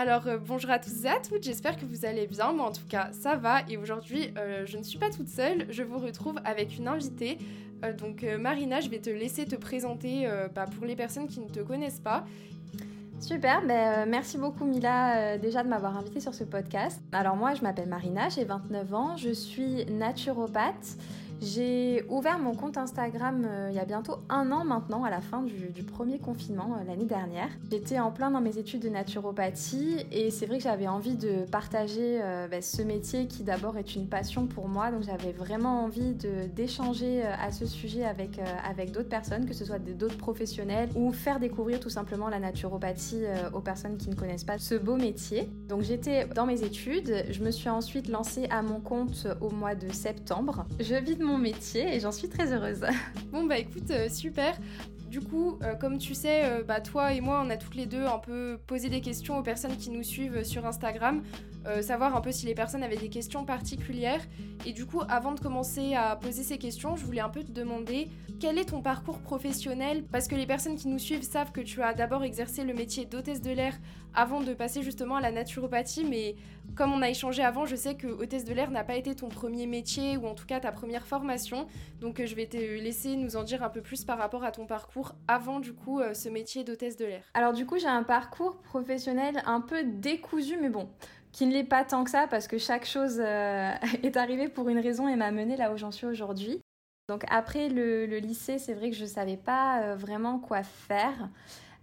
Alors euh, bonjour à tous et à toutes, j'espère que vous allez bien, moi en tout cas ça va et aujourd'hui euh, je ne suis pas toute seule, je vous retrouve avec une invitée. Euh, donc Marina, je vais te laisser te présenter bah, pour les personnes qui ne te connaissent pas. Super, ben, merci beaucoup Mila déjà de m'avoir invitée sur ce podcast. Alors moi je m'appelle Marina, j'ai 29 ans, je suis naturopathe. J'ai ouvert mon compte Instagram euh, il y a bientôt un an maintenant, à la fin du, premier confinement euh, l'année dernière. J'étais en plein dans mes études de naturopathie et c'est vrai que j'avais envie de partager euh, bah, ce métier qui d'abord est une passion pour moi. Donc j'avais vraiment envie d'échanger à ce sujet avec, avec d'autres personnes, que ce soit d'autres professionnels ou faire découvrir tout simplement la naturopathie aux personnes qui ne connaissent pas ce beau métier. Donc j'étais dans mes études, je me suis ensuite lancée à mon compte au mois de septembre. Je métier et j'en suis très heureuse. Bon bah écoute, euh, super. Du coup, euh, comme tu sais, euh, bah, toi et moi, on a toutes les deux un peu posé des questions aux personnes qui nous suivent sur Instagram, savoir un peu si les personnes avaient des questions particulières. Et du coup, avant de commencer à poser ces questions, je voulais un peu te demander quel est ton parcours professionnel? Parce que les personnes qui nous suivent savent que tu as d'abord exercé le métier d'hôtesse de l'air avant de passer justement à la naturopathie, mais comme on a échangé avant, je sais que hôtesse de l'air n'a pas été ton premier métier ou en tout cas ta première formation. Donc je vais te laisser nous en dire un peu plus par rapport à ton parcours avant du coup euh, ce métier d'hôtesse de l'air. Alors du coup j'ai un parcours professionnel un peu décousu mais bon qui ne l'est pas tant que ça parce que chaque chose euh, est arrivée pour une raison et m'a mené là où j'en suis aujourd'hui. Donc après le, lycée, c'est vrai que je ne savais pas euh, vraiment quoi faire.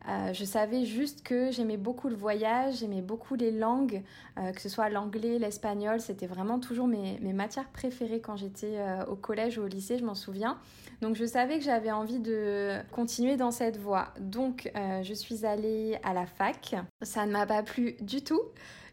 Euh, je savais juste que j'aimais beaucoup le voyage, j'aimais beaucoup les langues, que ce soit l'anglais, l'espagnol, c'était vraiment toujours mes, mes, matières préférées quand j'étais au collège ou au lycée, je m'en souviens. Donc je savais que j'avais envie de continuer dans cette voie. Donc je suis allée à la fac, ça ne m'a pas plu du tout.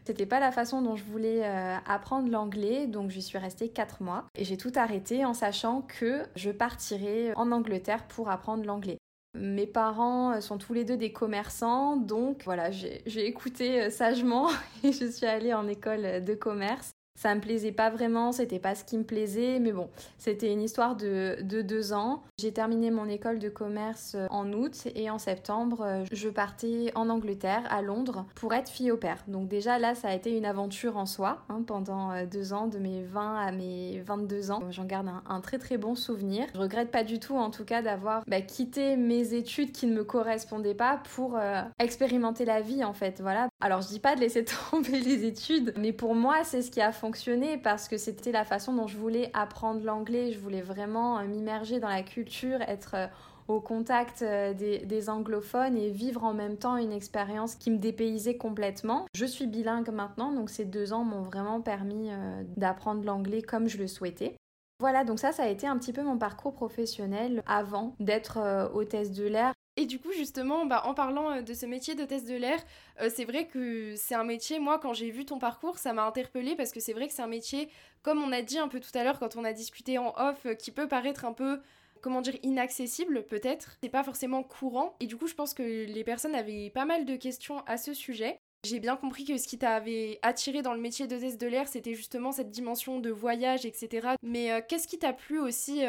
C'était pas la façon dont je voulais euh, apprendre l'anglais, donc j'y suis restée 4 mois. Et j'ai tout arrêté en sachant que je partirais en Angleterre pour apprendre l'anglais. Mes parents sont tous les deux des commerçants, donc voilà, j'ai écouté euh, sagement et je suis allée en école de commerce. Ça me plaisait pas vraiment, c'était pas ce qui me plaisait, mais bon, c'était une histoire de, de deux ans. J'ai terminé mon école de commerce euh, en août et en septembre, euh, je partais en Angleterre, à Londres, pour être fille au père. Donc déjà là, ça a été une aventure en soi, hein, pendant euh, deux ans, de mes 20 à mes 22 ans. J'en garde un, très très bon souvenir. Je regrette pas du tout en tout cas d'avoir bah, quitté mes études qui ne me correspondaient pas pour expérimenter la vie en fait. Voilà. Alors je dis pas de laisser tomber les études, mais pour moi c'est ce qui a fonctionné parce que c'était la façon dont je voulais apprendre l'anglais. Je voulais vraiment euh, m'immerger dans la culture, être euh, au contact euh, des, anglophones et vivre en même temps une expérience qui me dépaysait complètement. Je suis bilingue maintenant, donc ces deux ans m'ont vraiment permis d'apprendre l'anglais comme je le souhaitais. Voilà, donc ça, ça a été un petit peu mon parcours professionnel avant d'être hôtesse de l'air. Et du coup, justement, bah, en parlant euh, de ce métier d'hôtesse de l'air, euh, c'est vrai que c'est un métier, moi, quand j'ai vu ton parcours, ça m'a interpellée parce que c'est vrai que c'est un métier, comme on a dit un peu tout à l'heure quand on a discuté en off, euh, qui peut paraître un peu comment dire, inaccessible peut-être. C'est pas forcément courant. Et du coup, je pense que les personnes avaient pas mal de questions à ce sujet. J'ai bien compris que ce qui t'avait attiré dans le métier d'hôtesse de l'air, c'était justement cette dimension de voyage, etc. Mais qu'est-ce qui t'a plu aussi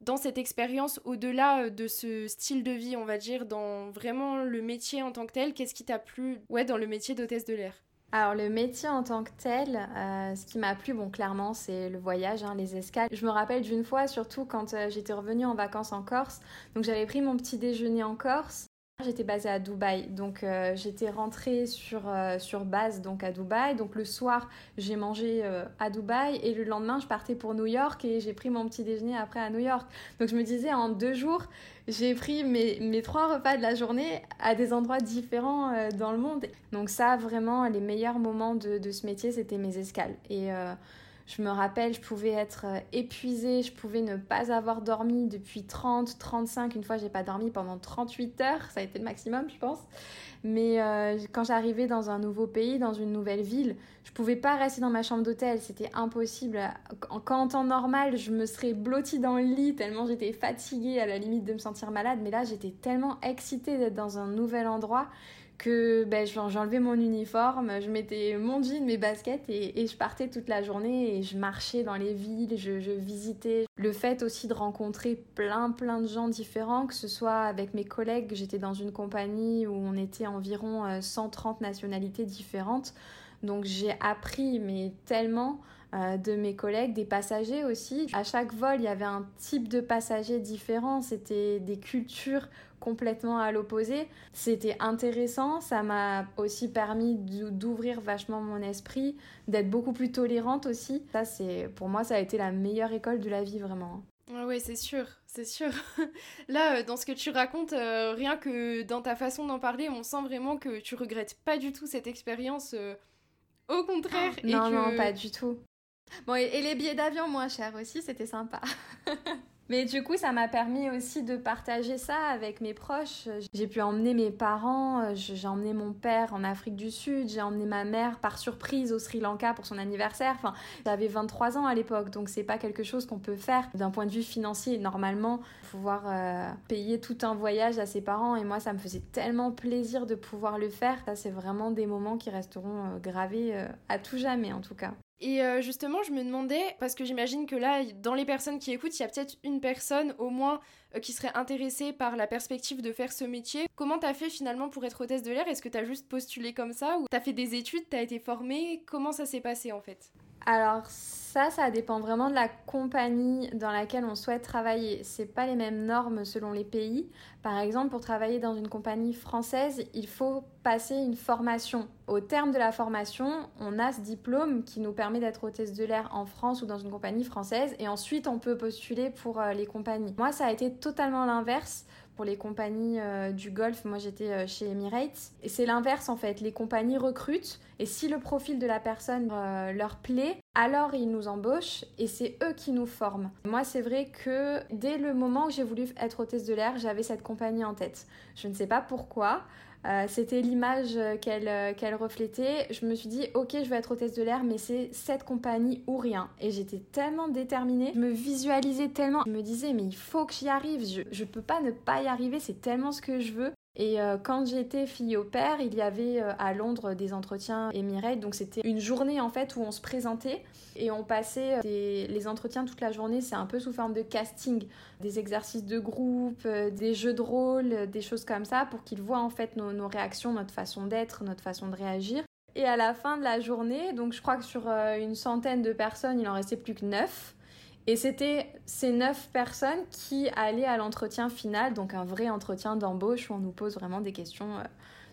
dans cette expérience, au-delà euh, de ce style de vie, on va dire, dans vraiment le métier en tant que tel, qu'est-ce qui t'a plu ouais, dans le métier d'hôtesse de l'air? Alors le métier en tant que tel, euh, ce qui m'a plu, bon clairement c'est le voyage, hein, les escales. Je me rappelle d'une fois, surtout quand euh, j'étais revenue en vacances en Corse, donc j'avais pris mon petit déjeuner en Corse J'étais basée à Dubaï, donc euh, j'étais rentrée sur, euh, sur base donc à Dubaï. Donc le soir, j'ai mangé euh, à Dubaï et le lendemain, je partais pour New York et j'ai pris mon petit déjeuner après à New York. Donc je me disais, en deux jours, j'ai pris mes, mes trois repas de la journée à des endroits différents dans le monde. Donc ça, vraiment, les meilleurs moments de, ce métier, c'était mes escales. Je me rappelle, je pouvais être euh, épuisée, je pouvais ne pas avoir dormi depuis 30, 35. Une fois, j'ai pas dormi pendant 38 heures. Ça a été le maximum, je pense. Mais euh, quand j'arrivais dans un nouveau pays, dans une nouvelle ville, je pouvais pas rester dans ma chambre d'hôtel. C'était impossible. Quand en temps normal, je me serais blottie dans le lit tellement j'étais fatiguée à la limite de me sentir malade. Mais là, j'étais tellement excitée d'être dans un nouvel endroit que ben, j'enlevais mon uniforme, je mettais mon jean, mes baskets et, je partais toute la journée et je marchais dans les villes, je, je, visitais. Le fait aussi de rencontrer plein plein de gens différents, que ce soit avec mes collègues, j'étais dans une compagnie où on était environ 130 euh, nationalités différentes. Donc j'ai appris mais tellement euh, de mes collègues, des passagers aussi. À chaque vol, il y avait un type de passager différent, c'était des cultures complètement à l'opposé. C'était intéressant, ça m'a aussi permis d'ouvrir vachement mon esprit, d'être beaucoup plus tolérante aussi. Ça c'est pour moi ça a été la meilleure école de la vie vraiment. Oui, c'est sûr, c'est sûr. Là, euh, dans ce que tu racontes, euh, rien que dans ta façon d'en parler, on sent vraiment que tu regrettes pas du tout cette expérience. au contraire. non, non, pas du tout. Bon, et, les billets d'avion moins chers aussi, c'était sympa. Mais du coup, ça m'a permis aussi de partager ça avec mes proches. J'ai pu emmener mes parents, euh, j'ai emmené mon père en Afrique du Sud, j'ai emmené ma mère par surprise au Sri Lanka pour son anniversaire. Enfin, j'avais 23 ans à l'époque, donc c'est pas quelque chose qu'on peut faire d'un point de vue financier. Normalement, pouvoir euh, payer tout un voyage à ses parents et moi, ça me faisait tellement plaisir de pouvoir le faire. Ça, c'est vraiment des moments qui resteront euh, gravés à tout jamais en tout cas. Et euh, justement, je me demandais, parce que j'imagine que là, dans les personnes qui écoutent, il y a peut-être une personne au moins euh, qui serait intéressée par la perspective de faire ce métier. Comment t'as fait finalement pour être hôtesse de l'air? Est-ce que t'as juste postulé comme ça? Ou t'as fait des études, t'as été formée? Comment ça s'est passé en fait? Alors ça, ça dépend vraiment de la compagnie dans laquelle on souhaite travailler. C'est pas les mêmes normes selon les pays. Par exemple, pour travailler dans une compagnie française, il faut passer une formation. Au terme de la formation, on a ce diplôme qui nous permet d'être hôtesse de l'air en France ou dans une compagnie française et ensuite on peut postuler pour euh, les compagnies. Moi, ça a été totalement l'inverse pour les compagnies euh, du Golfe. Moi, j'étais euh, chez Emirates. Et c'est l'inverse, en fait. Les compagnies recrutent. Et si le profil de la personne euh, leur plaît, alors ils nous embauchent et c'est eux qui nous forment. Moi, c'est vrai que dès le moment où j'ai voulu être hôtesse de l'air, j'avais cette compagnie en tête. Je ne sais pas pourquoi. Euh, c'était l'image qu'elle euh, qu'elle reflétait. Je me suis dit, ok, je vais être hôtesse de l'air, mais c'est cette compagnie ou rien. Et j'étais tellement déterminée, je me visualisais tellement. Je me disais, mais il faut que j'y arrive. Je, je peux pas ne pas y arriver, c'est tellement ce que je veux. Et euh, quand j'étais fille au père, il y avait euh, à Londres des entretiens Emirates. Donc c'était une journée en fait où on se présentait et on passait euh, les entretiens toute la journée. C'est un peu sous forme de casting, des exercices de groupe, des jeux de rôle, des choses comme ça pour qu'ils voient en fait nos, nos réactions, notre façon d'être, notre façon de réagir. Et à la fin de la journée, donc je crois que sur une centaine de personnes, il en restait plus que neuf. Et c'était ces neuf personnes qui allaient à l'entretien final, donc un vrai entretien d'embauche où on nous pose vraiment des questions euh,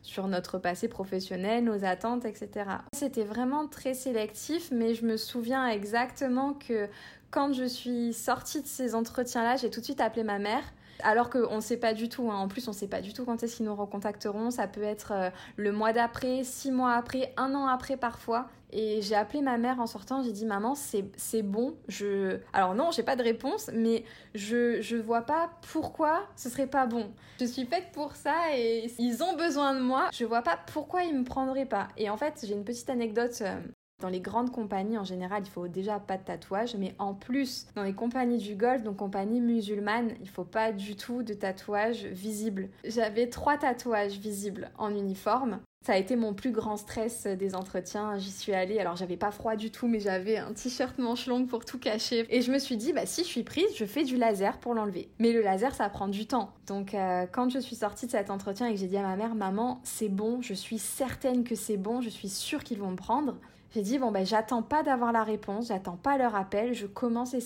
sur notre passé professionnel, nos attentes, etc. C'était vraiment très sélectif, mais je me souviens exactement que quand je suis sortie de ces entretiens-là, j'ai tout de suite appelé ma mère alors qu'on ne sait pas du tout. Hein. En plus, on ne sait pas du tout quand est-ce qu'ils nous recontacteront. Ça peut être euh, le mois d'après, six mois après, un an après parfois. Et j'ai appelé ma mère en sortant, j'ai dit maman, c'est bon. Je... Alors non, j'ai pas de réponse, mais je, je vois pas pourquoi ce serait pas bon. Je suis faite pour ça et ils ont besoin de moi. Je vois pas pourquoi ils me prendraient pas. Et en fait, j'ai une petite anecdote euh, dans les grandes compagnies, en général, il faut déjà pas de tatouage, mais en plus, dans les compagnies du golf, donc compagnies musulmanes, il faut pas du tout de tatouage visible. J'avais trois tatouages visibles en uniforme. Ça a été mon plus grand stress des entretiens. J'y suis allée, alors j'avais pas froid du tout, mais j'avais un t-shirt manche longue pour tout cacher. Et je me suis dit, bah si je suis prise, je fais du laser pour l'enlever. Mais le laser, ça prend du temps. Donc euh, quand je suis sortie de cet entretien et que j'ai dit à ma mère, maman, c'est bon, je suis certaine que c'est bon, je suis sûre qu'ils vont me prendre. J'ai dit, bon, ben, j'attends pas d'avoir la réponse, j'attends pas leur appel, je commence les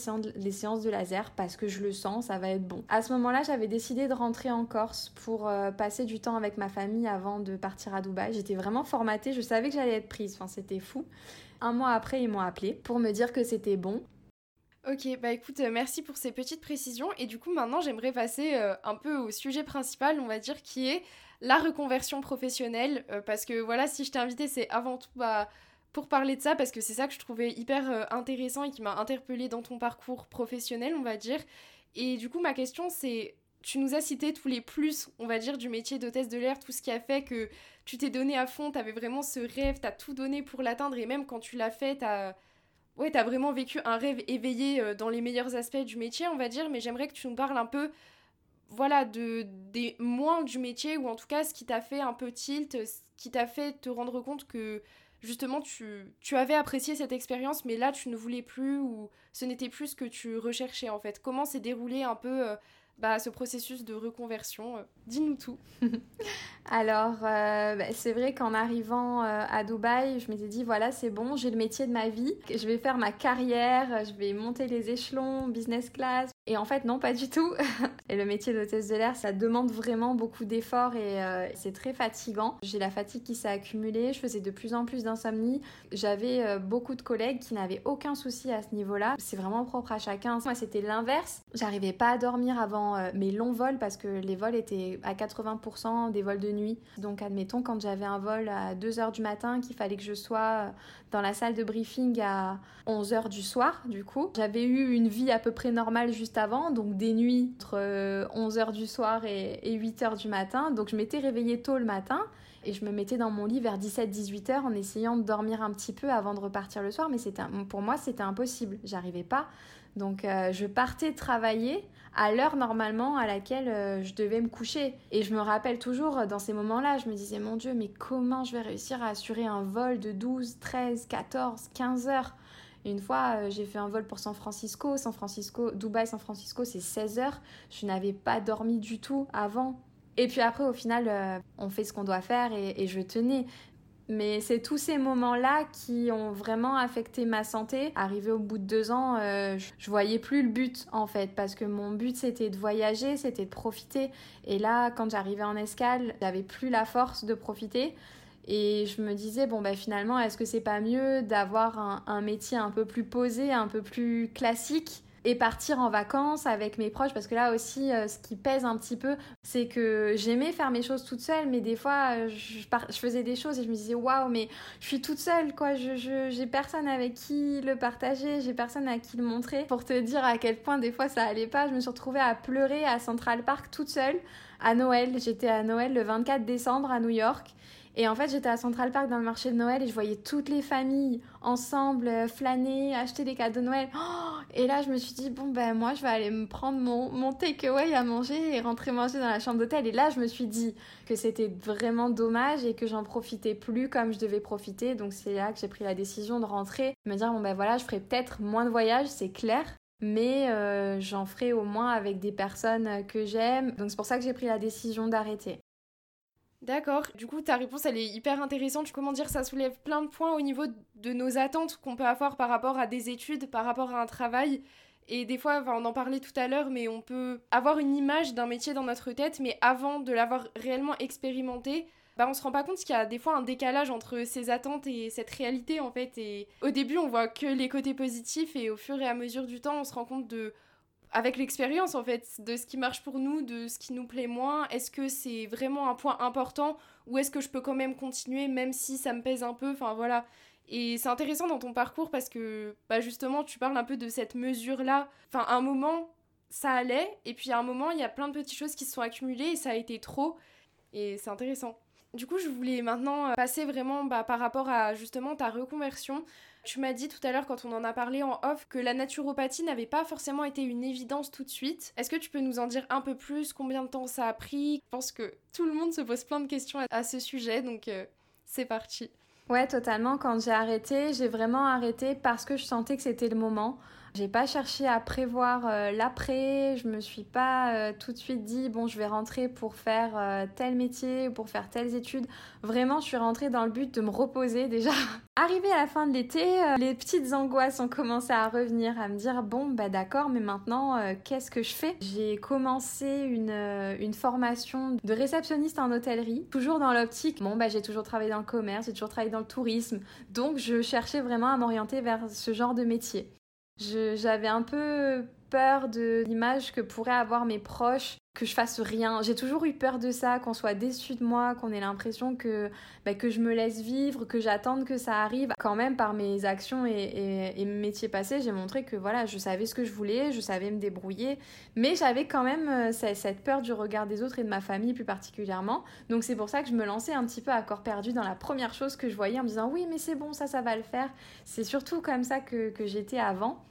séances, de laser parce que je le sens, ça va être bon. À ce moment-là, j'avais décidé de rentrer en Corse pour euh, passer du temps avec ma famille avant de partir à Dubaï. J'étais vraiment formatée, je savais que j'allais être prise, enfin, c'était fou. Un mois après, ils m'ont appelé pour me dire que c'était bon. Ok, bah écoute, euh, merci pour ces petites précisions. Et du coup, maintenant, j'aimerais passer euh, un peu au sujet principal, on va dire, qui est la reconversion professionnelle. parce que voilà, si je t'ai invité, c'est avant tout bah, pour parler de ça parce que c'est ça que je trouvais hyper euh, intéressant et qui m'a interpellée dans ton parcours professionnel, on va dire. Et du coup, ma question, c'est tu nous as cité tous les plus, on va dire, du métier d'hôtesse de l'air, tout ce qui a fait que tu t'es donné à fond, tu avais vraiment ce rêve, tu as tout donné pour l'atteindre, et même quand tu l'as fait, tu as... Ouais, as vraiment vécu un rêve éveillé euh, dans les meilleurs aspects du métier, on va dire, mais j'aimerais que tu nous parles un peu voilà, de, des moins du métier, ou en tout cas ce qui t'a fait un peu tilt, ce qui t'a fait te rendre compte que justement tu, tu avais apprécié cette expérience, mais là tu ne voulais plus, ou ce n'était plus ce que tu recherchais en fait. Comment s'est déroulé un peu bah, ce processus de reconversion Dis-nous tout. Alors, euh, bah, c'est vrai qu'en arrivant euh, à Dubaï, je m'étais dit, voilà, c'est bon, j'ai le métier de ma vie, je vais faire ma carrière, je vais monter les échelons, business class. Et en fait, non, pas du tout. et le métier d'hôtesse de l'air, ça demande vraiment beaucoup d'efforts et euh, c'est très fatigant. J'ai la fatigue qui s'est accumulée, je faisais de plus en plus d'insomnie. J'avais beaucoup de collègues qui n'avaient aucun souci à ce niveau-là. C'est vraiment propre à chacun. Moi, c'était l'inverse. J'arrivais pas à dormir avant mes longs vols parce que les vols étaient à 80% des vols de nuit. Donc admettons quand j'avais un vol à 2h du matin qu'il fallait que je sois dans la salle de briefing à 11h du soir du coup. J'avais eu une vie à peu près normale juste avant, donc des nuits entre 11h du soir et 8h du matin. Donc je m'étais réveillée tôt le matin et je me mettais dans mon lit vers 17-18 heures en essayant de dormir un petit peu avant de repartir le soir, mais c'était pour moi c'était impossible, j'arrivais pas. Donc euh, je partais travailler à l'heure normalement à laquelle euh, je devais me coucher. Et je me rappelle toujours euh, dans ces moments-là, je me disais mon Dieu, mais comment je vais réussir à assurer un vol de 12, 13, 14, 15 heures une fois, j'ai fait un vol pour San Francisco. San Francisco, Dubaï, San Francisco, c'est 16 heures. Je n'avais pas dormi du tout avant. Et puis après, au final, on fait ce qu'on doit faire et, et je tenais. Mais c'est tous ces moments-là qui ont vraiment affecté ma santé. Arrivé au bout de deux ans, euh, je voyais plus le but en fait, parce que mon but c'était de voyager, c'était de profiter. Et là, quand j'arrivais en escale, j'avais plus la force de profiter. Et je me disais, bon, bah finalement, est-ce que c'est pas mieux d'avoir un, métier un peu plus posé, un peu plus classique et partir en vacances avec mes proches? Parce que là aussi euh, ce qui pèse un petit peu c'est que j'aimais faire mes choses toute seule mais des fois euh, je, je, faisais des choses et je me disais waouh mais je suis toute seule quoi. Je j'ai personne avec qui le partager j'ai personne à qui le montrer. Pour te dire à quel point des fois ça allait pas je me suis retrouvée à pleurer à Central Park toute seule à Noël. J'étais à Noël le 24 décembre à New York et en fait, j'étais à Central Park dans le marché de Noël et je voyais toutes les familles ensemble euh, flâner, acheter des cadeaux de Noël. Oh et là, je me suis dit, bon, ben moi, je vais aller me prendre mon, mon takeaway à manger et rentrer manger dans la chambre d'hôtel. Et là, je me suis dit que c'était vraiment dommage et que j'en profitais plus comme je devais profiter. Donc, c'est là que j'ai pris la décision de rentrer, me dire, bon, ben voilà, je ferai peut-être moins de voyages, c'est clair. Mais euh, j'en ferai au moins avec des personnes que j'aime. Donc, c'est pour ça que j'ai pris la décision d'arrêter. D'accord. Du coup, ta réponse, elle est hyper intéressante. Comment dire, ça soulève plein de points au niveau de nos attentes qu'on peut avoir par rapport à des études, par rapport à un travail. Et des fois, on en parlait tout à l'heure, mais on peut avoir une image d'un métier dans notre tête, mais avant de l'avoir réellement expérimenté, bah, on se rend pas compte qu'il y a des fois un décalage entre ces attentes et cette réalité, en fait. Et au début, on voit que les côtés positifs, et au fur et à mesure du temps, on se rend compte de avec l'expérience en fait de ce qui marche pour nous, de ce qui nous plaît moins, est-ce que c'est vraiment un point important ou est-ce que je peux quand même continuer même si ça me pèse un peu, enfin voilà. Et c'est intéressant dans ton parcours parce que bah justement tu parles un peu de cette mesure là. Enfin à un moment ça allait et puis à un moment il y a plein de petites choses qui se sont accumulées et ça a été trop et c'est intéressant. Du coup, je voulais maintenant euh, passer vraiment bah, par rapport à justement ta reconversion. Tu m'as dit tout à l'heure quand on en a parlé en off que la naturopathie n'avait pas forcément été une évidence tout de suite. Est-ce que tu peux nous en dire un peu plus? Combien de temps ça a pris? Je pense que tout le monde se pose plein de questions à ce sujet, donc euh, c'est parti. Ouais, totalement. Quand j'ai arrêté, j'ai vraiment arrêté parce que je sentais que c'était le moment. J'ai pas cherché à prévoir euh, l'après, je me suis pas euh, tout de suite dit bon, je vais rentrer pour faire euh, tel métier ou pour faire telles études. Vraiment, je suis rentrée dans le but de me reposer déjà. Arrivé à la fin de l'été, les petites angoisses ont commencé à revenir, à me dire bon, bah d'accord, mais maintenant, qu'est-ce que je fais? J'ai commencé une, une formation de réceptionniste en hôtellerie, toujours dans l'optique. Bon, bah j'ai toujours travaillé dans le commerce, j'ai toujours travaillé dans le tourisme, donc je cherchais vraiment à m'orienter vers ce genre de métier. J'avais un peu peur de l'image que pourraient avoir mes proches, que je fasse rien. J'ai toujours eu peur de ça, qu'on soit déçu de moi, qu'on ait l'impression que, bah, que je me laisse vivre, que j'attende que ça arrive. Quand même, par mes actions et, mes métiers passés, j'ai montré que voilà, je savais ce que je voulais, je savais me débrouiller, mais j'avais quand même euh, cette peur du regard des autres et de ma famille plus particulièrement. Donc c'est pour ça que je me lançais un petit peu à corps perdu dans la première chose que je voyais en me disant oui, mais c'est bon, ça, ça va le faire. C'est surtout comme ça que, que j'étais avant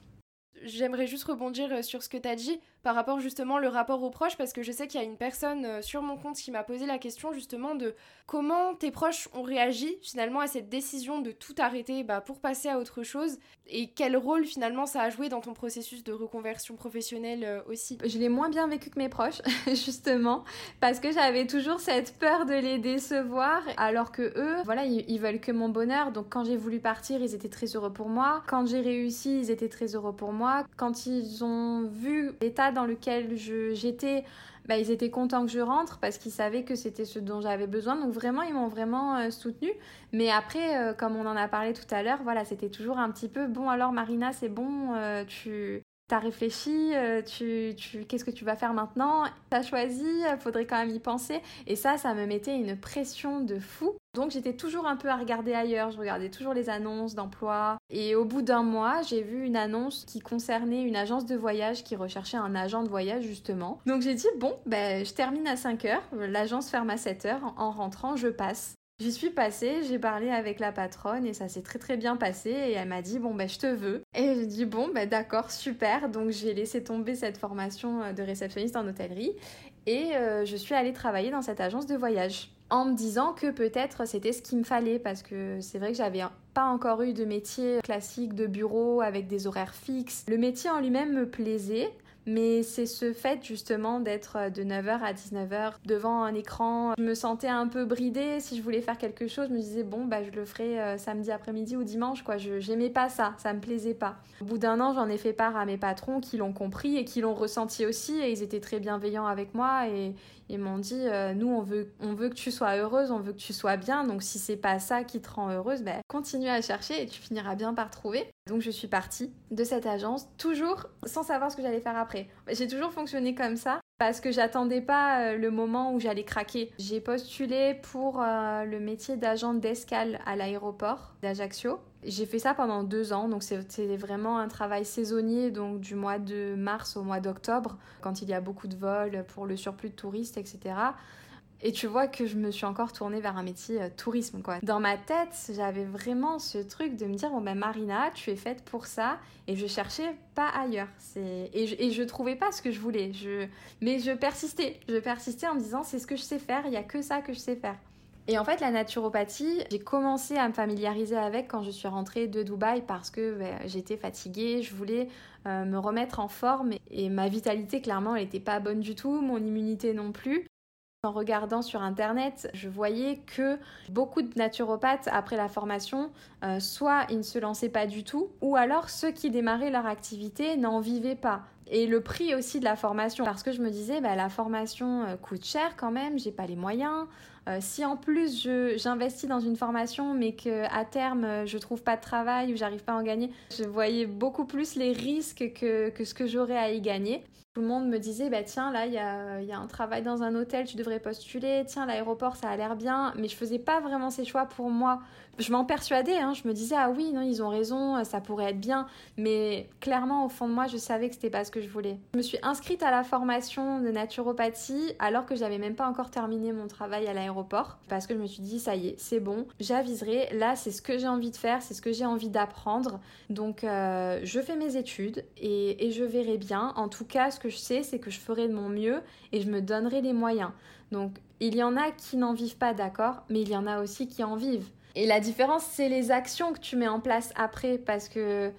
j'aimerais juste rebondir euh, sur ce que tu as dit par rapport justement le rapport aux proches parce que je sais qu'il y a une personne euh, sur mon compte qui m'a posé la question justement de comment tes proches ont réagi finalement à cette décision de tout arrêter bah, pour passer à autre chose et quel rôle finalement ça a joué dans ton processus de reconversion professionnelle euh, aussi. Je l'ai moins bien vécu que mes proches justement parce que j'avais toujours cette peur de les décevoir alors que eux voilà ils, veulent que mon bonheur. Donc quand j'ai voulu partir ils étaient très heureux pour moi. Quand j'ai réussi ils étaient très heureux pour moi. Quand ils ont vu l'état dans lequel j'étais, bah, ils étaient contents que je rentre parce qu'ils savaient que c'était ce dont j'avais besoin. Donc vraiment, ils m'ont vraiment euh, soutenu. Mais après, euh, comme on en a parlé tout à l'heure, voilà, c'était toujours un petit peu bon. Alors Marina, c'est bon, euh, tu T'as réfléchi, tu, tu, qu'est-ce que tu vas faire maintenant? T'as choisi, faudrait quand même y penser. Et ça, ça me mettait une pression de fou. Donc j'étais toujours un peu à regarder ailleurs, je regardais toujours les annonces d'emploi. Et au bout d'un mois, j'ai vu une annonce qui concernait une agence de voyage qui recherchait un agent de voyage justement. Donc j'ai dit, bon, ben, je termine à 5 heures, l'agence ferme à 7 heures, en rentrant, je passe. J'y suis passée, j'ai parlé avec la patronne et ça s'est très très bien passé et elle m'a dit bon ben je te veux et j'ai dit bon ben d'accord super donc j'ai laissé tomber cette formation euh, de réceptionniste en hôtellerie et euh, je suis allée travailler dans cette agence de voyage en me disant que peut-être c'était ce qu'il me fallait parce que c'est vrai que j'avais pas encore eu de métier classique de bureau avec des horaires fixes. Le métier en lui-même me plaisait, mais c'est ce fait justement d'être euh, de 9h à 19h devant un écran. Je me sentais un peu bridée. Si je voulais faire quelque chose, je me disais bon, bah, je le ferai euh, samedi après-midi ou dimanche. quoi. Je J'aimais pas ça, ça me plaisait pas. Au bout d'un an, j'en ai fait part à mes patrons qui l'ont compris et qui l'ont ressenti aussi. Et ils étaient très bienveillants avec moi et ils m'ont dit euh, nous, on veut, on veut que tu sois heureuse, on veut que tu sois bien. Donc si c'est pas ça qui te rend heureuse, ben, continue à chercher et tu finiras bien par trouver. Donc je suis partie de cette agence, toujours sans savoir ce que j'allais faire après. J'ai toujours fonctionné comme ça parce que j'attendais pas euh, le moment où j'allais craquer. J'ai postulé pour euh, le métier d'agent d'escale à l'aéroport d'Ajaccio. J'ai fait ça pendant deux ans, donc c'était vraiment un travail saisonnier, donc du mois de mars au mois d'octobre, quand il y a beaucoup de vols pour le surplus de touristes, etc. Et tu vois que je me suis encore tournée vers un métier euh, tourisme, quoi. Dans ma tête, j'avais vraiment ce truc de me dire, bon ben Marina, tu es faite pour ça, et je cherchais pas ailleurs. Et je, et trouvais pas ce que je voulais. Mais je persistais, je persistais en me disant, c'est ce que je sais faire, il y a que ça que je sais faire. Et en fait, la naturopathie, j'ai commencé à me familiariser avec quand je suis rentrée de Dubaï parce que ben, j'étais fatiguée, je voulais euh, me remettre en forme et ma vitalité, clairement, elle n'était pas bonne du tout, mon immunité non plus. En regardant sur internet, je voyais que beaucoup de naturopathes, après la formation, euh, soit ils ne se lançaient pas du tout, ou alors ceux qui démarraient leur activité n'en vivaient pas. Et le prix aussi de la formation, parce que je me disais, bah, la formation euh, coûte cher quand même, j'ai pas les moyens. Euh, si en plus j'investis dans une formation mais qu'à terme je trouve pas de travail ou j'arrive pas à en gagner, je voyais beaucoup plus les risques que, que ce que j'aurais à y gagner. Tout le monde me disait, bah tiens, là, il y a, y a, un travail dans un hôtel, tu devrais postuler. Tiens, l'aéroport, ça a l'air bien. Mais je faisais pas vraiment ces choix pour moi. Je m'en persuadais, hein. je me disais, ah oui, non, ils ont raison, ça pourrait être bien. Mais clairement, au fond de moi, je savais que c'était pas ce que je voulais. Je me suis inscrite à la formation de naturopathie alors que j'avais même pas encore terminé mon travail à l'aéroport. Parce que je me suis dit, ça y est, c'est bon, j'aviserai. Là, c'est ce que j'ai envie de faire, c'est ce que j'ai envie d'apprendre. Donc, euh, je fais mes études et, et je verrai bien. En tout cas, ce que je sais, c'est que je ferai de mon mieux et je me donnerai les moyens. Donc, il y en a qui n'en vivent pas, d'accord, mais il y en a aussi qui en vivent. Et la différence, c'est les actions que tu mets en place après, parce que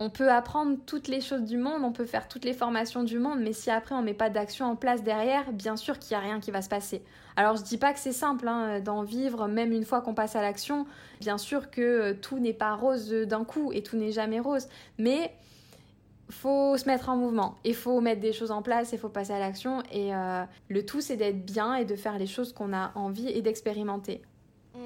on peut apprendre toutes les choses du monde, on peut faire toutes les formations du monde, mais si après on met pas d'action en place derrière, bien sûr qu'il y a rien qui va se passer. Alors je dis pas que c'est simple hein, d'en vivre, même une fois qu'on passe à l'action. Bien sûr que euh, tout n'est pas rose d'un coup et tout n'est jamais rose, mais faut se mettre en mouvement, il faut mettre des choses en place, il faut passer à l'action et euh, le tout c'est d'être bien et de faire les choses qu'on a envie et d'expérimenter. Mmh.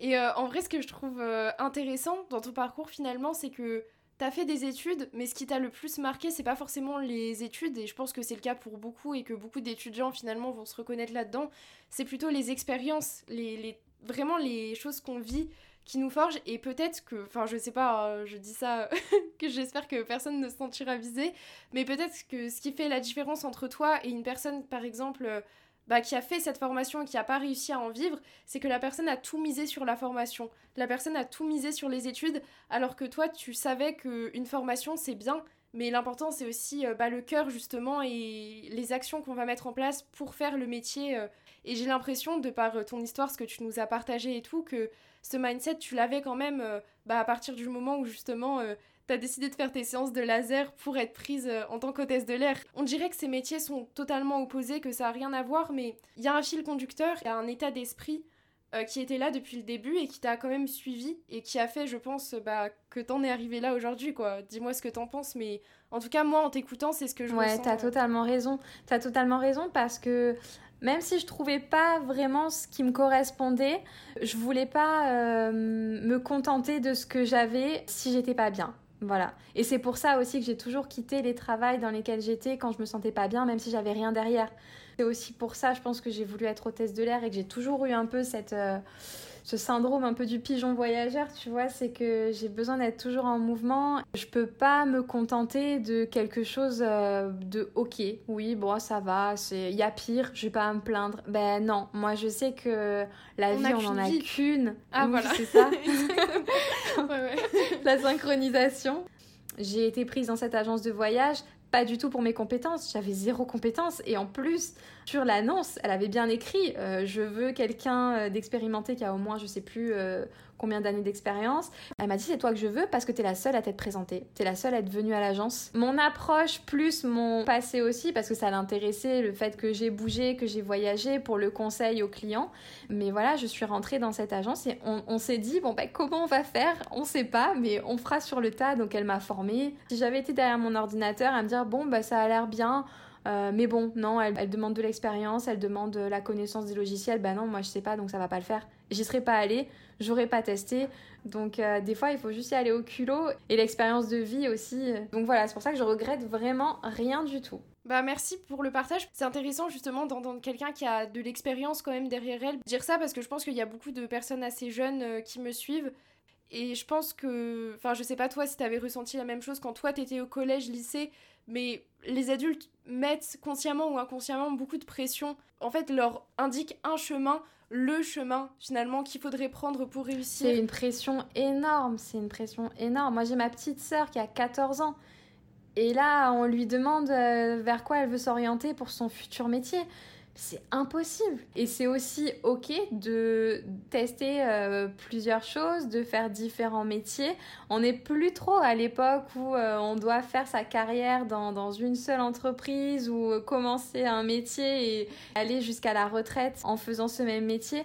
Et euh, en vrai ce que je trouve intéressant dans ton parcours finalement c'est que tu as fait des études mais ce qui t'a le plus marqué c'est pas forcément les études et je pense que c'est le cas pour beaucoup et que beaucoup d'étudiants finalement vont se reconnaître là-dedans, c'est plutôt les expériences, les, vraiment les choses qu'on vit qui nous forge et peut-être que, enfin je sais pas, hein, je dis ça, que j'espère que personne ne se sentira visé, mais peut-être que ce qui fait la différence entre toi et une personne par exemple euh, bah, qui a fait cette formation et qui n'a pas réussi à en vivre, c'est que la personne a tout misé sur la formation, la personne a tout misé sur les études, alors que toi tu savais qu'une formation c'est bien, mais l'important c'est aussi bah, le cœur justement et les actions qu'on va mettre en place pour faire le métier. et j'ai l'impression, de par ton histoire, ce que tu nous as partagé et tout, que ce mindset, tu l'avais quand même bah, à partir du moment où justement tu as décidé de faire tes séances de laser pour être prise en tant qu'hôtesse de l'air. On dirait que ces métiers sont totalement opposés, que ça n'a rien à voir, mais il y a un fil conducteur, il y a un état d'esprit euh, qui était là depuis le début et qui t'a quand même suivi et qui a fait, je pense, bah, que t'en es arrivé là aujourd'hui, quoi. Dis-moi ce que t'en penses, mais en tout cas, moi, en t'écoutant, c'est ce que je ouais. Ouais, t'as euh. totalement raison. T'as totalement raison parce que même si je trouvais pas vraiment ce qui me correspondait, je voulais pas euh, me contenter de ce que j'avais si j'étais pas bien. Voilà. Et c'est pour ça aussi que j'ai toujours quitté les travails dans lesquels j'étais quand je me sentais pas bien, même si j'avais rien derrière. C'est aussi pour ça, je pense que j'ai voulu être hôtesse de l'air et que j'ai toujours eu un peu cette, euh, ce syndrome un peu du pigeon voyageur, tu vois, c'est que j'ai besoin d'être toujours en mouvement. Je peux pas me contenter de quelque chose euh, de ok, oui, bon, ça va, il y a pire, je vais pas me plaindre. Ben non, moi je sais que la vie, on en a qu'une. Ah voilà. C'est ça. La synchronisation. J'ai été prise dans cette agence de voyage pas du tout pour mes compétences, j'avais zéro compétence et en plus sur l'annonce, elle avait bien écrit euh, je veux quelqu'un euh, d'expérimenté qui a au moins je sais plus euh, combien d'années d'expérience. Elle m'a dit c'est toi que je veux parce que t'es la seule à t'être présentée, t'es la seule à être venue à l'agence. Mon approche plus mon passé aussi parce que ça l'intéressait le fait que j'ai bougé, que j'ai voyagé pour le conseil aux clients. Mais voilà, je suis rentrée dans cette agence et on, s'est dit bon ben comment on va faire? On sait pas, mais on fera sur le tas. Donc elle m'a formée. Si j'avais été derrière mon ordinateur à me dire bon bah ça a l'air bien euh, mais bon, non, elle, demande de l'expérience, elle demande la connaissance des logiciels. Bah non, moi je sais pas, donc ça va pas le faire. J'y serais pas allée, j'aurais pas testé. Donc euh, des fois, il faut juste y aller au culot et l'expérience de vie aussi. Donc voilà, c'est pour ça que je regrette vraiment rien du tout. Bah merci pour le partage. C'est intéressant justement d'entendre quelqu'un qui a de l'expérience quand même derrière elle dire ça parce que je pense qu'il y a beaucoup de personnes assez jeunes euh, qui me suivent et je pense que, enfin je sais pas toi si t'avais ressenti la même chose quand toi t'étais au collège, lycée, mais les adultes mettent consciemment ou inconsciemment beaucoup de pression. En fait, leur indiquent un chemin, le chemin finalement qu'il faudrait prendre pour réussir. C'est une pression énorme, c'est une pression énorme. Moi, j'ai ma petite sœur qui a 14 ans. Et là, on lui demande euh, vers quoi elle veut s'orienter pour son futur métier c'est impossible. Et c'est aussi ok de tester euh, plusieurs choses, de faire différents métiers. On n'est plus trop à l'époque où euh, on doit faire sa carrière dans, dans, une seule entreprise ou commencer un métier et aller jusqu'à la retraite en faisant ce même métier.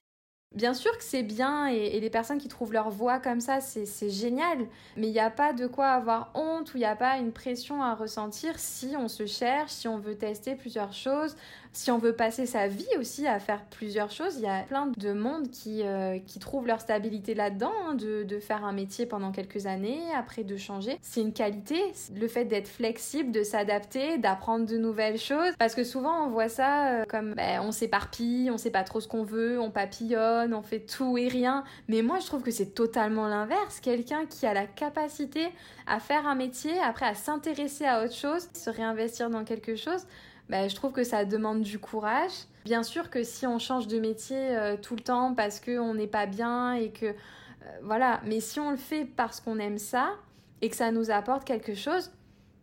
Bien sûr que c'est bien et, les personnes qui trouvent leur voie comme ça, c'est génial. Mais il n'y a pas de quoi avoir honte ou il n'y a pas une pression à ressentir si on se cherche, si on veut tester plusieurs choses, si on veut passer sa vie aussi à faire plusieurs choses. Il y a plein de monde qui, euh, qui trouvent leur stabilité là-dedans, hein, de, de, faire un métier pendant quelques années, après de changer. C'est une qualité, le fait d'être flexible, de s'adapter, d'apprendre de nouvelles choses. Parce que souvent on voit ça euh, comme ben, on s'éparpille, on sait pas trop ce qu'on veut, on papillonne on fait tout et rien. Mais moi, je trouve que c'est totalement l'inverse. Quelqu'un qui a la capacité à faire un métier, après à s'intéresser à autre chose, se réinvestir dans quelque chose, bah, je trouve que ça demande du courage. Bien sûr que si on change de métier euh, tout le temps parce qu'on n'est pas bien et que... Euh, voilà, mais si on le fait parce qu'on aime ça et que ça nous apporte quelque chose,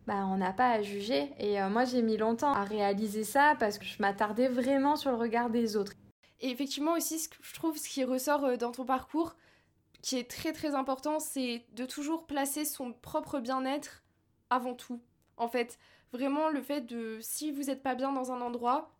bah, on n'a pas à juger. Et euh, moi, j'ai mis longtemps à réaliser ça parce que je m'attardais vraiment sur le regard des autres. Et effectivement aussi, ce que je trouve, ce qui ressort dans ton parcours, qui est très très important, c'est de toujours placer son propre bien-être avant tout. En fait, vraiment le fait de, si vous n'êtes pas bien dans un endroit,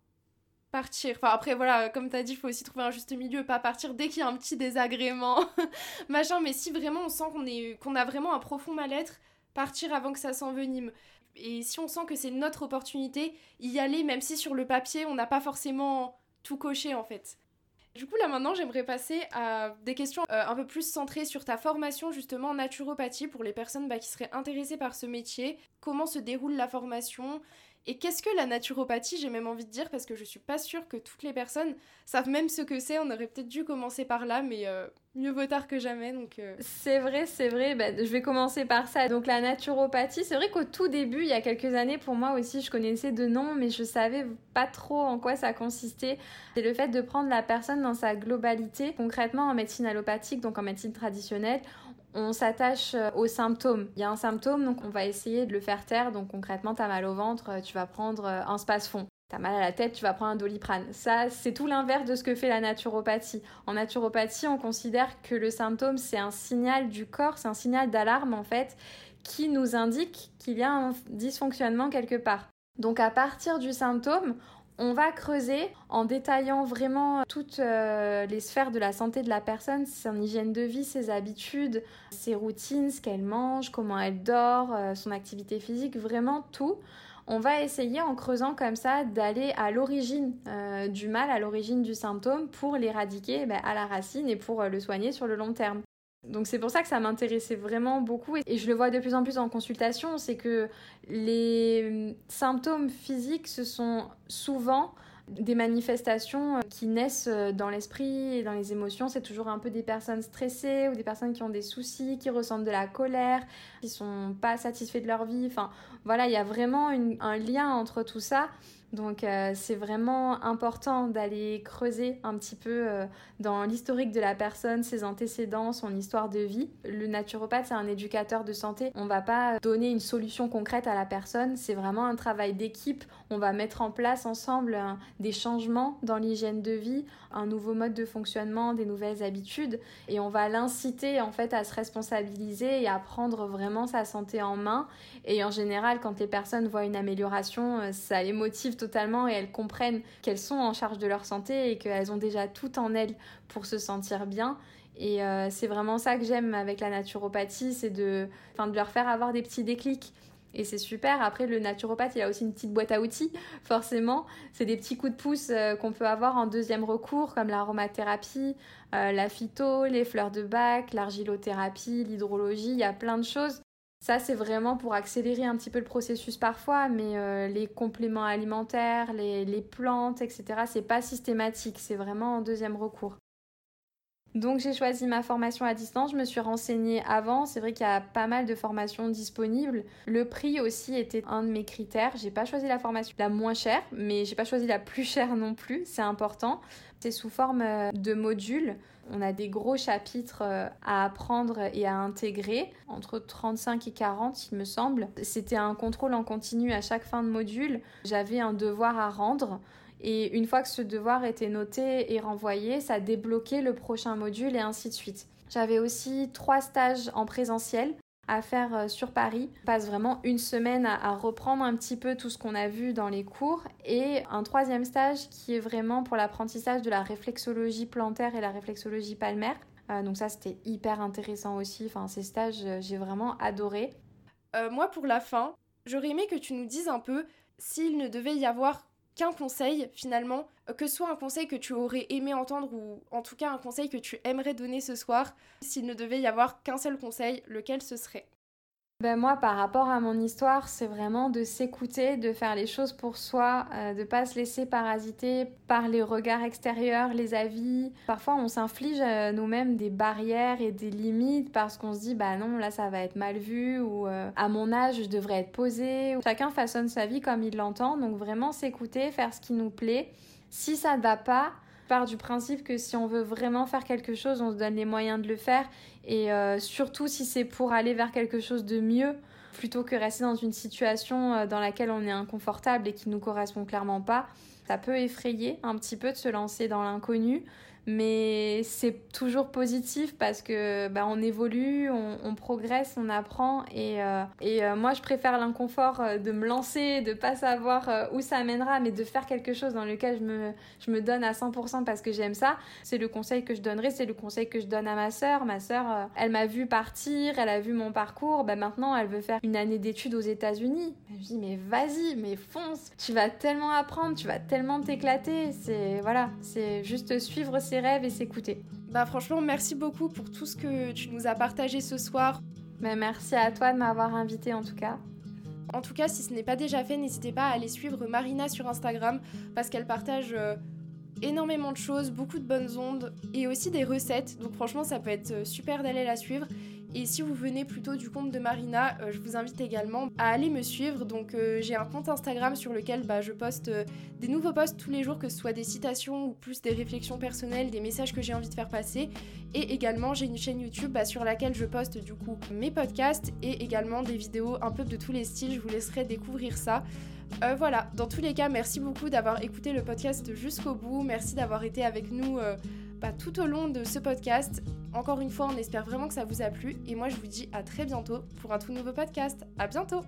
partir. Enfin après voilà, comme tu as dit, il faut aussi trouver un juste milieu, pas partir dès qu'il y a un petit désagrément, machin, mais si vraiment on sent qu'on qu'on a vraiment un profond mal-être, partir avant que ça s'envenime. Et si on sent que c'est notre opportunité, y aller même si sur le papier, on n'a pas forcément tout cocher en fait. Du coup, là maintenant, j'aimerais passer à des questions euh, un peu plus centrées sur ta formation justement en naturopathie pour les personnes bah, qui seraient intéressées par ce métier. Comment se déroule la formation? Et qu'est-ce que la naturopathie J'ai même envie de dire parce que je suis pas sûre que toutes les personnes savent même ce que c'est. On aurait peut-être dû commencer par là, mais euh, mieux vaut tard que jamais. Donc euh. c'est vrai, c'est vrai. Bah, je vais commencer par ça. Donc la naturopathie, c'est vrai qu'au tout début, il y a quelques années, pour moi aussi, je connaissais de noms, mais je savais pas trop en quoi ça consistait. C'est le fait de prendre la personne dans sa globalité. Concrètement, en médecine allopathique, donc en médecine traditionnelle, on s'attache aux symptômes. Il y a un symptôme, donc on va essayer de le faire taire. Donc concrètement, tu as mal au ventre, tu vas prendre un space-fond. T'as mal à la tête, tu vas prendre un doliprane. Ça, c'est tout l'inverse de ce que fait la naturopathie. En naturopathie, on considère que le symptôme, c'est un signal du corps, c'est un signal d'alarme en fait, qui nous indique qu'il y a un dysfonctionnement quelque part. Donc à partir du symptôme, on va creuser en détaillant vraiment toutes euh, les sphères de la santé de la personne, son hygiène de vie, ses habitudes, ses routines, ce qu'elle mange, comment elle dort, euh, son activité physique, vraiment tout. On va essayer en creusant comme ça d'aller à l'origine euh, du mal, à l'origine du symptôme pour l'éradiquer ben, à la racine et pour le soigner sur le long terme. Donc c'est pour ça que ça m'intéressait vraiment beaucoup et je le vois de plus en plus en consultation, c'est que les symptômes physiques ce sont souvent des manifestations euh, qui naissent euh, dans l'esprit et dans les émotions. C'est toujours un peu des personnes stressées ou des personnes qui ont des soucis, qui ressentent de la colère, qui sont pas satisfaits de leur vie. Enfin, voilà, il y a vraiment un lien entre tout ça. Donc euh, c'est vraiment important d'aller creuser un petit peu euh, dans l'historique de la personne, ses antécédents, son histoire de vie. Le naturopathe, c'est un éducateur de santé. On va pas donner une solution concrète à la personne, c'est vraiment un travail d'équipe. On va mettre en place ensemble euh, des changements dans l'hygiène de vie, un nouveau mode de fonctionnement, des nouvelles habitudes et on va l'inciter en fait à se responsabiliser et à prendre vraiment sa santé en main. Et en général, quand les personnes voient une amélioration, ça les motive totalement et elles comprennent qu'elles sont en charge de leur santé et qu'elles ont déjà tout en elles pour se sentir bien. Et euh, c'est vraiment ça que j'aime avec la naturopathie, c'est de, de leur faire avoir des petits déclics. Et c'est super. Après, le naturopathe, il a aussi une petite boîte à outils, forcément. C'est des petits coups de pouce euh, qu'on peut avoir en deuxième recours, comme l'aromathérapie, euh, la phyto, les fleurs de bac, l'argilothérapie, l'hydrologie. Il y a plein de choses ça, c'est vraiment pour accélérer un petit peu le processus parfois, mais euh, les compléments alimentaires, les, les plantes, etc., c'est pas systématique, c'est vraiment en deuxième recours. Donc j'ai choisi ma formation à distance, je me suis renseignée avant, c'est vrai qu'il y a pas mal de formations disponibles. Le prix aussi était un de mes critères, j'ai pas choisi la formation la moins chère, mais j'ai pas choisi la plus chère non plus, c'est important. C'est sous forme euh, de modules. On a des gros chapitres euh, à apprendre et à intégrer, entre 35 et 40 il me semble. C'était un contrôle en continu à chaque fin de module. J'avais un devoir à rendre. Et une fois que ce devoir était noté et renvoyé, ça débloquait le prochain module et ainsi de suite. J'avais aussi trois stages en présentiel à faire euh, sur Paris. On passe vraiment une semaine à, reprendre un petit peu tout ce qu'on a vu dans les cours et un troisième stage qui est vraiment pour l'apprentissage de la réflexologie plantaire et la réflexologie palmaire. Euh, donc ça c'était hyper intéressant aussi. Enfin ces stages euh, j'ai vraiment adoré. moi pour la fin, j'aurais aimé que tu nous dises un peu s'il ne devait y avoir qu'un conseil finalement, euh, que ce soit un conseil que tu aurais aimé entendre ou en tout cas un conseil que tu aimerais donner ce soir, s'il ne devait y avoir qu'un seul conseil, lequel ce serait? Ben moi, par rapport à mon histoire, c'est vraiment de s'écouter, de faire les choses pour soi, euh, de pas se laisser parasiter par les regards extérieurs, les avis. Parfois, on s'inflige euh, nous-mêmes des barrières et des limites parce qu'on se dit, bah non, là, ça va être mal vu ou euh, à mon âge, je devrais être posée. Chacun façonne sa vie comme il l'entend, donc vraiment s'écouter, faire ce qui nous plaît. Si ça ne va pas, du principe que si on veut vraiment faire quelque chose, on se donne les moyens de le faire. Et euh, surtout si c'est pour aller vers quelque chose de mieux, plutôt que rester dans une situation euh, dans laquelle on est inconfortable et qui ne nous correspond clairement pas. Ça peut effrayer un petit peu de se lancer dans l'inconnu mais c'est toujours positif parce que bah, on évolue, on, progresse, on apprend et, euh, et euh, moi je préfère l'inconfort euh, de me lancer, de pas savoir où ça mènera, mais de faire quelque chose dans lequel je me, je me donne à 100% parce que j'aime ça. C'est le conseil que je donnerai, c'est le conseil que je donne à ma sœur. Ma sœur, elle m'a vu partir, elle a vu mon parcours, bah, maintenant elle veut faire une année d'études aux États-Unis. Je dis mais vas-y, mais fonce, tu vas tellement apprendre, tu vas tellement t'éclater. C'est voilà, c'est juste suivre ses rêves et s'écouter. Bah franchement, merci beaucoup pour tout ce que tu nous as partagé ce soir. Mais merci à toi de m'avoir invité en tout cas. En tout cas, si ce n'est pas déjà fait, n'hésitez pas à aller suivre Marina sur Instagram parce qu'elle partage euh, énormément de choses, beaucoup de bonnes ondes et aussi des recettes. Donc franchement, ça peut être euh, super d'aller la suivre. Et si vous venez plutôt du compte de Marina, je vous invite également à aller me suivre. Donc j'ai un compte Instagram sur lequel bah, je poste des nouveaux posts tous les jours, que ce soit des citations ou plus des réflexions personnelles, des messages que j'ai envie de faire passer. Et également j'ai une chaîne YouTube bah, sur laquelle je poste du coup mes podcasts et également des vidéos un peu de tous les styles. Je vous laisserai découvrir ça. Euh, voilà, dans tous les cas, merci beaucoup d'avoir écouté le podcast jusqu'au bout. Merci d'avoir été avec nous euh, bah, tout au long de ce podcast. Encore une fois, on espère vraiment que ça vous a plu. Et moi, je vous dis à très bientôt pour un tout nouveau podcast. À bientôt!